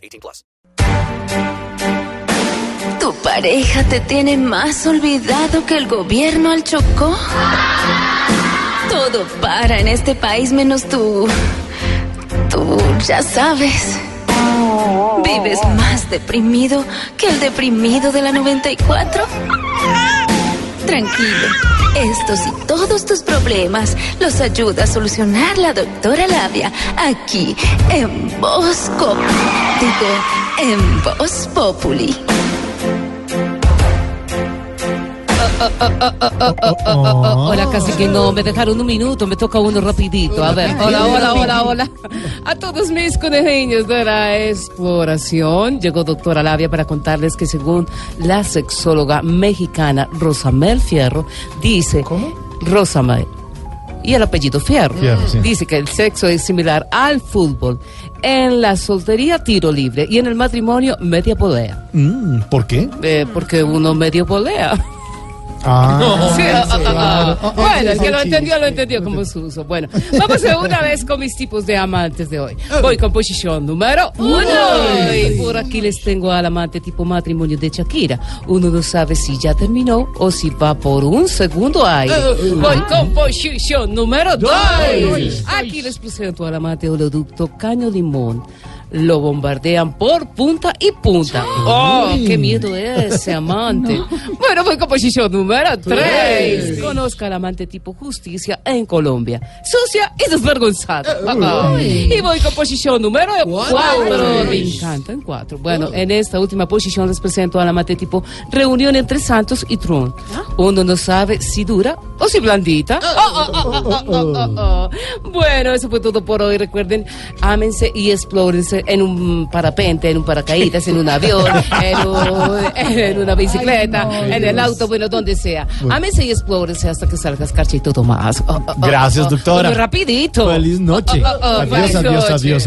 18 plus. ¿Tu pareja te tiene más olvidado que el gobierno al Chocó? Todo para en este país menos tú. Tú ya sabes. ¿Vives más deprimido que el deprimido de la 94? Tranquilo, estos y todos tus problemas los ayuda a solucionar la doctora Labia aquí en Voz en Voz Populi. Hola, casi que no, me dejaron un minuto, me toca uno rapidito. A ver, hola, hola, hola, hola. A todos mis conejitos de la exploración, llegó doctora Labia para contarles que según la sexóloga mexicana Rosamel Fierro, dice... ¿Cómo? Rosamel. Y el apellido Fierro. Fierro, sí. Dice que el sexo es similar al fútbol. En la soltería, tiro libre. Y en el matrimonio, media polea. Mm, ¿Por qué? Eh, porque uno medio polea. Ah, Sí, ah, ah, ah, claro. Bueno, el que lo entendió, lo entendió como su uso. Bueno, vamos a una vez con mis tipos de amantes de hoy. Voy con posición número uno. Y por aquí les tengo al amante tipo matrimonio de Shakira. Uno no sabe si ya terminó o si va por un segundo aire. Voy con posición número dos. Aquí les presento al amante oleoducto Caño Limón. Lo bombardean por punta y punta. ¡Oh, qué miedo ese amante! Bueno, voy con posición número 3. Conozca al amante tipo justicia en Colombia. Sucia y desvergonzada. Y voy con posición número 4. Me encanta en 4. Bueno, en esta última posición les presento al amante tipo reunión entre Santos y Trump. Uno no sabe si dura o si blandita. Oh, oh, oh, oh, oh, oh, oh. Bueno, eso fue todo por hoy. Recuerden, ámense y explórense en un parapente, en un paracaídas, en un avión, en, un- en una bicicleta, en el auto, bueno, donde sea. Ámense y explórense hasta que salgas carchito Tomás. Oh, oh, oh, Gracias, doctora. Muy rapidito. Feliz noche. Adiós, adiós, adiós, adiós.